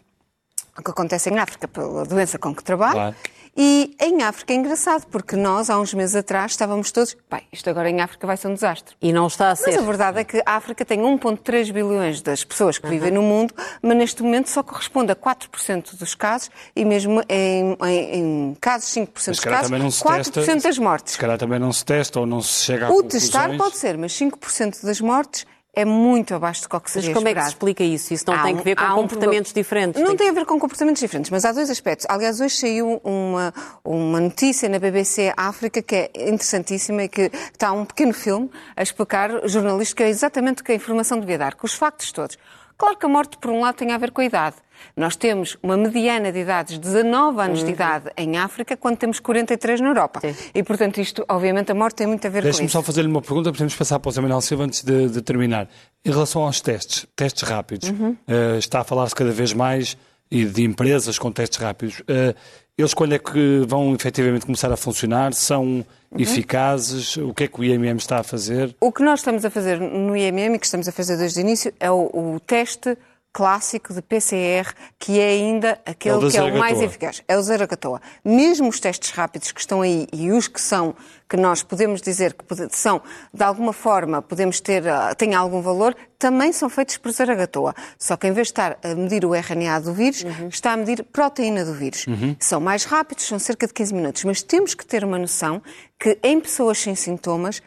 o que acontece em África pela doença com que trabalho. Claro. E em África é engraçado, porque nós, há uns meses atrás, estávamos todos. Bem, isto agora em África vai ser um desastre. E não está a ser. Mas a verdade é que a África tem 1,3 bilhões das pessoas que uhum. vivem no mundo, mas neste momento só corresponde a 4% dos casos e mesmo em, em, em casos, 5% dos casos, 4% testa, das mortes. Se calhar também não se testa ou não se chega a O testar pode ser, mas 5% das mortes é muito abaixo do que seria Mas como esperado. é que se explica isso? Isso não há tem um, que ver com comportamentos um... diferentes? Não tem... tem a ver com comportamentos diferentes, mas há dois aspectos. Aliás, hoje saiu uma, uma notícia na BBC África que é interessantíssima e que está um pequeno filme a explicar jornalística exatamente o que a informação devia dar, com os factos todos. Claro que a morte, por um lado, tem a ver com a idade. Nós temos uma mediana de idades, 19 anos uhum. de idade em África, quando temos 43 na Europa. Sim. E, portanto, isto, obviamente, a morte tem muito a ver com isso. Deixe-me só fazer-lhe uma pergunta, podemos passar para o Zé Manuel Silva antes de, de, terminar. Em relação aos testes, testes rápidos, uhum. uh, está a falar-se cada vez mais e de empresas com testes rápidos. Uh, eles quando é que vão efetivamente começar a funcionar? São uhum. eficazes? O que é que o IMM está a fazer? O que nós estamos a fazer no IMM e que estamos a fazer desde o início é o, o teste clássico de PCR, que é ainda aquele é que é o mais eficaz. É o Zaragatoa. Mesmo os testes rápidos que estão aí e os que são, que nós podemos dizer que são, de alguma forma, podemos ter, ah, têm algum valor, também são feitos por Zaragatoa. Só que em vez de estar a medir o RNA do vírus, uhum. está a medir proteína do vírus. Uhum. São mais rápidos, são cerca de 15 minutos. Mas temos que ter uma noção que em pessoas sem sintomas,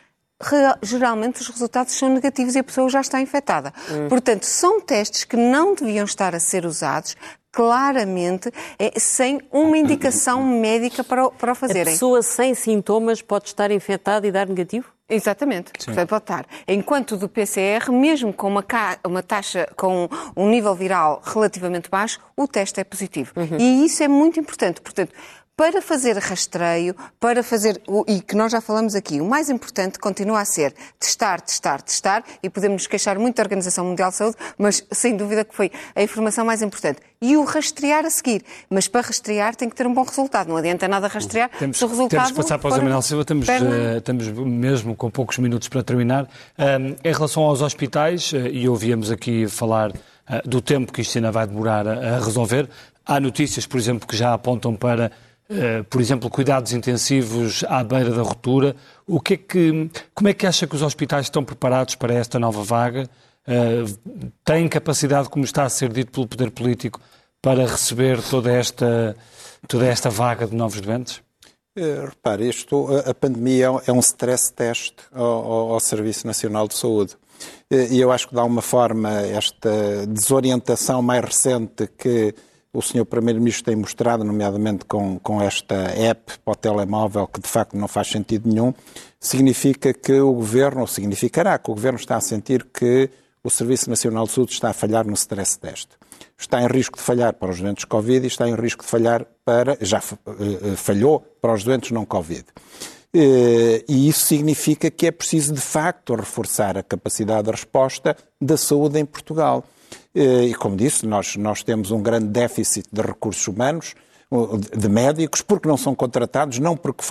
geralmente os resultados são negativos e a pessoa já está infectada. Hum. Portanto, são testes que não deviam estar a ser usados claramente é, sem uma indicação médica para, para o fazerem. A pessoa sem sintomas pode estar infectada e dar negativo? Exatamente, Portanto, pode estar. Enquanto do PCR, mesmo com uma, uma, taxa, com um nível viral relativamente baixo, o teste é positivo. Uhum. E isso é muito importante. Portanto, para fazer rastreio, para fazer, e que nós já falamos aqui, o mais importante continua a ser testar, testar, testar, e podemos nos queixar muito da Organização Mundial de Saúde, mas sem dúvida que foi a informação mais importante. E o rastrear a seguir. Mas para rastrear tem que ter um bom resultado. Não adianta nada rastrear temos, se o resultado... Temos que passar para o Manuel Silva, estamos, uh, estamos mesmo com poucos minutos para terminar. Um, em relação aos hospitais, uh, e ouvíamos aqui falar uh, do tempo que isto ainda vai demorar a, a resolver, há notícias, por exemplo, que já apontam para eh, por exemplo, cuidados intensivos à beira da ruptura. O que é que, como é que acha que os hospitais estão preparados para esta nova vaga? Uh, têm capacidade, como está a ser dito pelo poder político, para receber toda esta, toda esta vaga de novos doentes? Uh, repare, isto, a pandemia é um stress test ao, ao, ao Serviço Nacional de Saúde. E eu acho que, de alguma forma, esta desorientação mais recente que o Sr. Primeiro-Ministro tem mostrado, nomeadamente com, com esta app para o telemóvel, que de facto não faz sentido nenhum, significa que o Governo, ou significará que o Governo está a sentir que o Serviço Nacional de Saúde está a falhar no stress test. Está em risco de falhar para os doentes Covid e está em risco de falhar para. já uh, falhou para os doentes não Covid. Uh, e isso significa que é preciso, de facto, reforçar a capacidade de resposta da saúde em Portugal. Uh, e, como disse, nós, nós temos um grande déficit de recursos humanos de médicos, porque não são contratados, não porque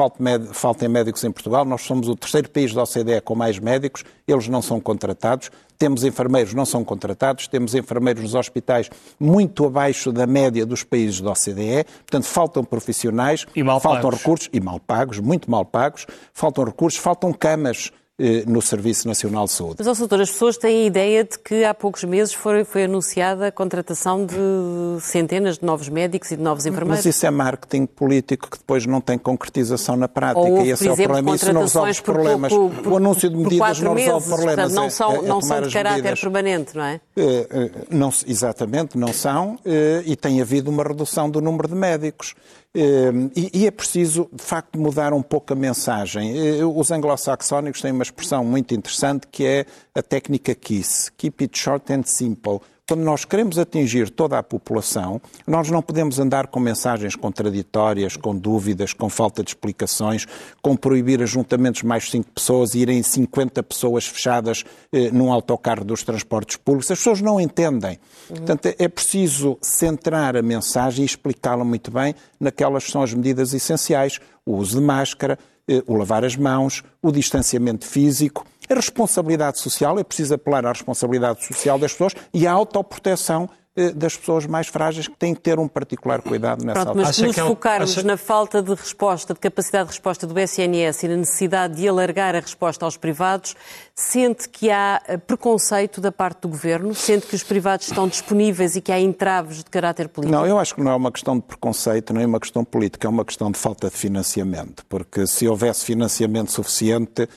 faltem médicos em Portugal. Nós somos o terceiro país da OCDE com mais médicos, eles não são contratados. Temos enfermeiros, não são contratados, temos enfermeiros nos hospitais muito abaixo da média dos países da OCDE, portanto, faltam profissionais, faltam pagos. recursos, e mal pagos, muito mal pagos, faltam recursos, faltam camas eh, no Serviço Nacional de Saúde. Mas, doutor, as pessoas têm a ideia de que há poucos meses foi, foi anunciada a contratação de centenas de novos médicos e de novos enfermeiros. Mas isso é marketing político que depois não tem concretização na prática Ou, e esse exemplo, é o problema. Isso não resolve os problemas. Por, por, por, o anúncio de medidas não resolve meses, problemas. Portanto, não são, é, é não são de caráter medidas. permanente, não é? é? não, exatamente, não são. E tem havido uma redução do número de médicos. Ehm, e, é preciso, de facto, mudar um pouco a mensagem. Eh, os anglo-saxónicos têm uma expressão muito interessante que é a técnica KISS, Keep it short and simple. Quando nós queremos atingir toda a população, nós não podemos andar com mensagens contraditórias, com dúvidas, com falta de explicações, com proibir ajuntamentos mais cinco pessoas e irem 50 pessoas fechadas eh, num autocarro dos transportes públicos. As pessoas não entendem. Uhum. Portanto, é preciso centrar a mensagem e explicá-la muito bem naquelas que são as medidas essenciais: o uso de máscara, eh, o lavar as mãos, o distanciamento físico a responsabilidade social, é preciso apelar à responsabilidade social das pessoas e à autoproteção eh, das pessoas mais frágeis que têm que ter um particular cuidado nessa Pronto, Mas se nos é focarmos acha... na falta de resposta, de capacidade de resposta do SNS e na necessidade de alargar a resposta aos privados, sente que há eh, preconceito da parte do Governo? Sente que os privados estão disponíveis e que há entraves de caráter político? Não, eu acho que não é uma questão de preconceito, nem é uma questão política, é uma questão de falta de financiamento. Porque se houvesse financiamento suficiente,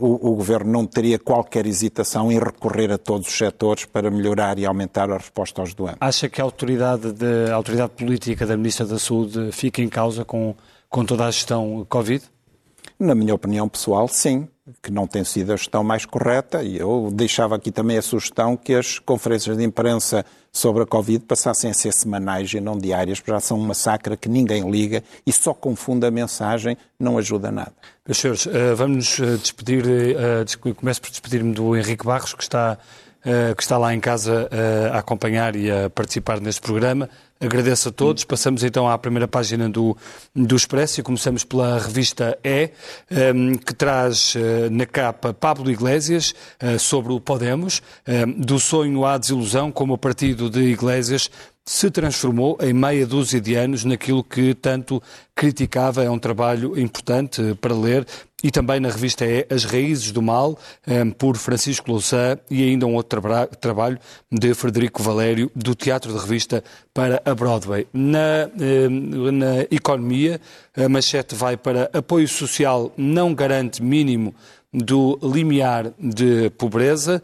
o, o, Governo não teria qualquer hesitação em recorrer a todos os setores para melhorar e aumentar a resposta aos doentes. Acha que a autoridade, de, a autoridade política da Ministra da Saúde fica em causa com, com toda a gestão Covid? Na minha opinião pessoal, sim que não tem sido a gestão mais correta, e eu deixava aqui também a sugestão que as conferências de imprensa sobre a Covid passassem a ser semanais e não diárias, porque já são uma sacra que ninguém liga e só confunde a mensagem, não ajuda nada. Meus senhores, eh, vamos eh, despedir, eh, começo por despedir-me do Henrique Barros, que está, que está lá em casa a acompanhar e a participar neste programa. Agradeço a todos. Passamos então à primeira página do, do Expresso e começamos pela revista E, ehm, que traz eh, na capa Pablo Iglesias eh, sobre o Podemos, ehm, do sonho à desilusão, como o partido de Iglesias se transformou em meia dúzia de anos naquilo que tanto criticava. É um trabalho importante para ler e também na revista é As Raízes do Mal, eh, por Francisco Louçã, e ainda um outro tra trabalho de Frederico Valério, do Teatro de Revista para a Broadway. Na, eh, na economia, a manchete vai para apoio social não garante mínimo do limiar de pobreza.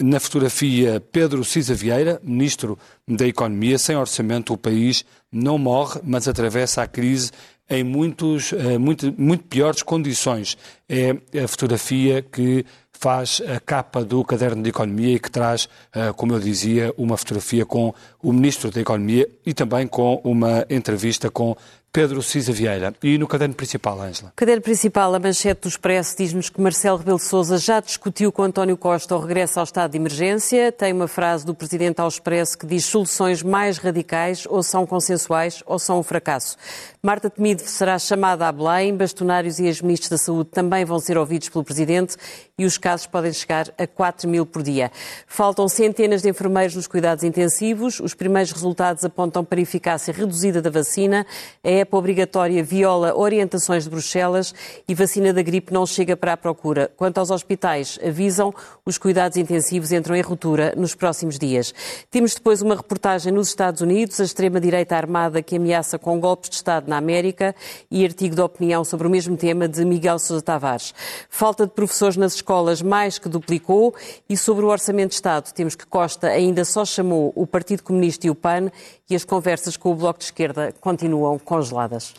Na fotografia, Pedro Cisa Vieira, Ministro da Economia, sem orçamento, o país não morre, mas atravessa a crise em muitos, eh, muito, muito piores condições. É a fotografia que faz a capa do caderno de Economia e que traz, eh, como eu dizia, uma fotografia com o Ministro da Economia e também com uma entrevista com Pedro Cisa Vieira. E no caderno principal, Ângela? Caderno principal, a manchete do Expresso, diz-nos que Marcelo Rebelo de Sousa já discutiu com António Costa o regresso ao estado de emergência. Tem uma frase do Presidente ao Expresso que diz soluções mais radicais ou são consensuais ou são um fracasso. Marta Temido será chamada a Belém, bastonários e ex-ministros da Saúde também vão ser ouvidos pelo Presidente e os casos podem chegar a 4 mil por dia. Faltam centenas de enfermeiros nos cuidados intensivos. Os primeiros resultados apontam para eficácia reduzida da vacina. A EPA obrigatória viola orientações de Bruxelas e vacina da gripe não chega para a procura. Quanto aos hospitais, avisam, os cuidados intensivos entram em ruptura nos próximos dias. Temos depois uma reportagem nos Estados Unidos, a extrema-direita armada que ameaça com golpes de Estado na América e artigo de opinião sobre o mesmo tema de Miguel Sousa Tavares. Falta de professores nas escolas mais que duplicou e sobre o Orçamento de Estado temos que Costa ainda só chamou o Partido Comunista e o PAN e as conversas com o Bloco de Esquerda continuam congeladas.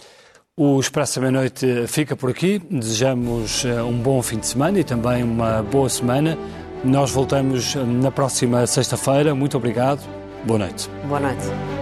O Expresso da Meia-Noite fica por aqui. Desejamos eh, um bom fim de semana e também uma boa semana. Nós voltamos na próxima sexta-feira. Muito obrigado. Boa noite. Boa noite.